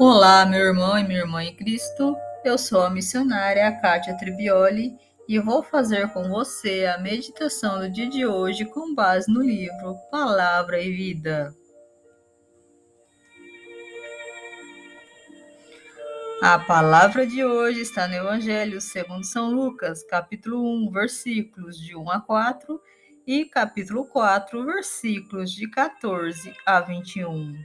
Olá, meu irmão e minha irmã em Cristo. Eu sou a missionária Kátia Tribioli e vou fazer com você a meditação do dia de hoje com base no livro Palavra e Vida. A palavra de hoje está no Evangelho segundo São Lucas, capítulo 1, versículos de 1 a 4 e capítulo 4, versículos de 14 a 21.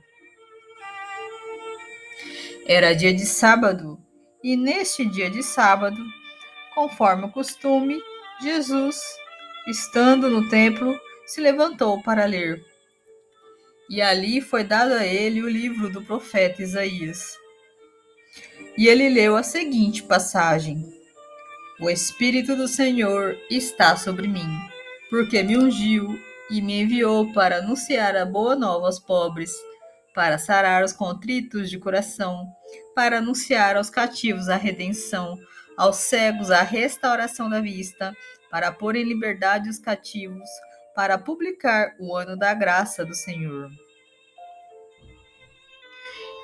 Era dia de sábado, e neste dia de sábado, conforme o costume, Jesus, estando no templo, se levantou para ler. E ali foi dado a ele o livro do profeta Isaías. E ele leu a seguinte passagem: O Espírito do Senhor está sobre mim, porque me ungiu e me enviou para anunciar a boa nova aos pobres para sarar os contritos de coração, para anunciar aos cativos a redenção, aos cegos a restauração da vista, para pôr em liberdade os cativos, para publicar o ano da graça do Senhor.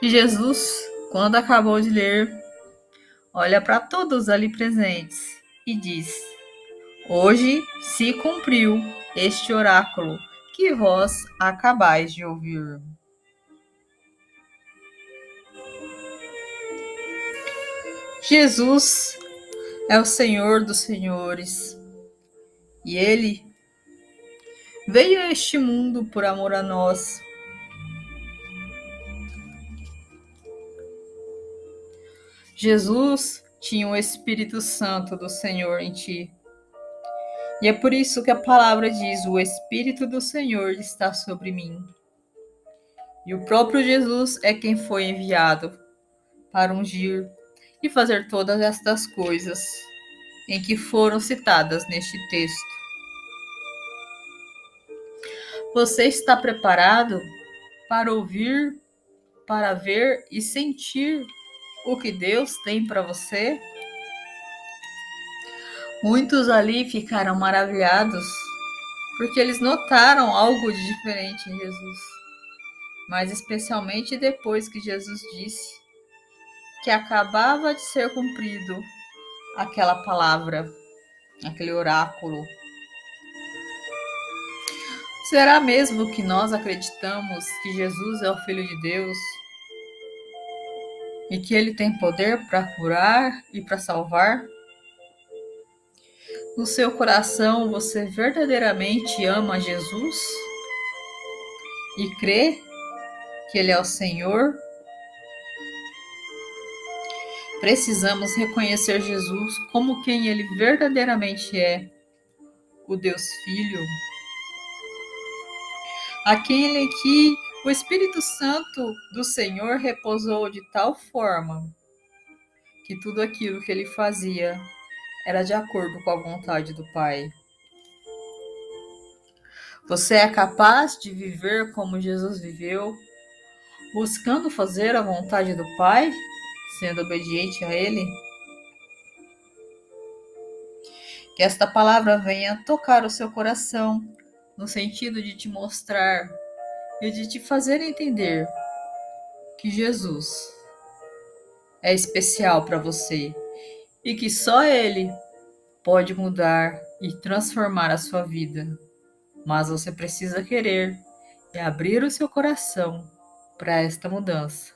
E Jesus, quando acabou de ler, olha para todos ali presentes e diz: Hoje se cumpriu este oráculo que vós acabais de ouvir. Jesus é o Senhor dos Senhores e Ele veio a este mundo por amor a nós. Jesus tinha o Espírito Santo do Senhor em ti. E é por isso que a palavra diz: O Espírito do Senhor está sobre mim. E o próprio Jesus é quem foi enviado para ungir e fazer todas estas coisas em que foram citadas neste texto. Você está preparado para ouvir, para ver e sentir o que Deus tem para você? Muitos ali ficaram maravilhados porque eles notaram algo de diferente em Jesus, mas especialmente depois que Jesus disse que acabava de ser cumprido aquela palavra, aquele oráculo. Será mesmo que nós acreditamos que Jesus é o Filho de Deus e que ele tem poder para curar e para salvar? No seu coração você verdadeiramente ama Jesus e crê que ele é o Senhor Precisamos reconhecer Jesus como quem ele verdadeiramente é, o Deus Filho, aquele que o Espírito Santo do Senhor repousou de tal forma que tudo aquilo que ele fazia era de acordo com a vontade do Pai. Você é capaz de viver como Jesus viveu, buscando fazer a vontade do Pai? Sendo obediente a Ele. Que esta palavra venha tocar o seu coração, no sentido de te mostrar e de te fazer entender que Jesus é especial para você e que só Ele pode mudar e transformar a sua vida. Mas você precisa querer e abrir o seu coração para esta mudança,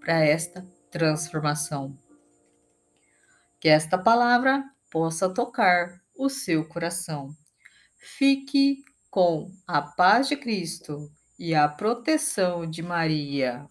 para esta transformação. Que esta palavra possa tocar o seu coração. Fique com a paz de Cristo e a proteção de Maria.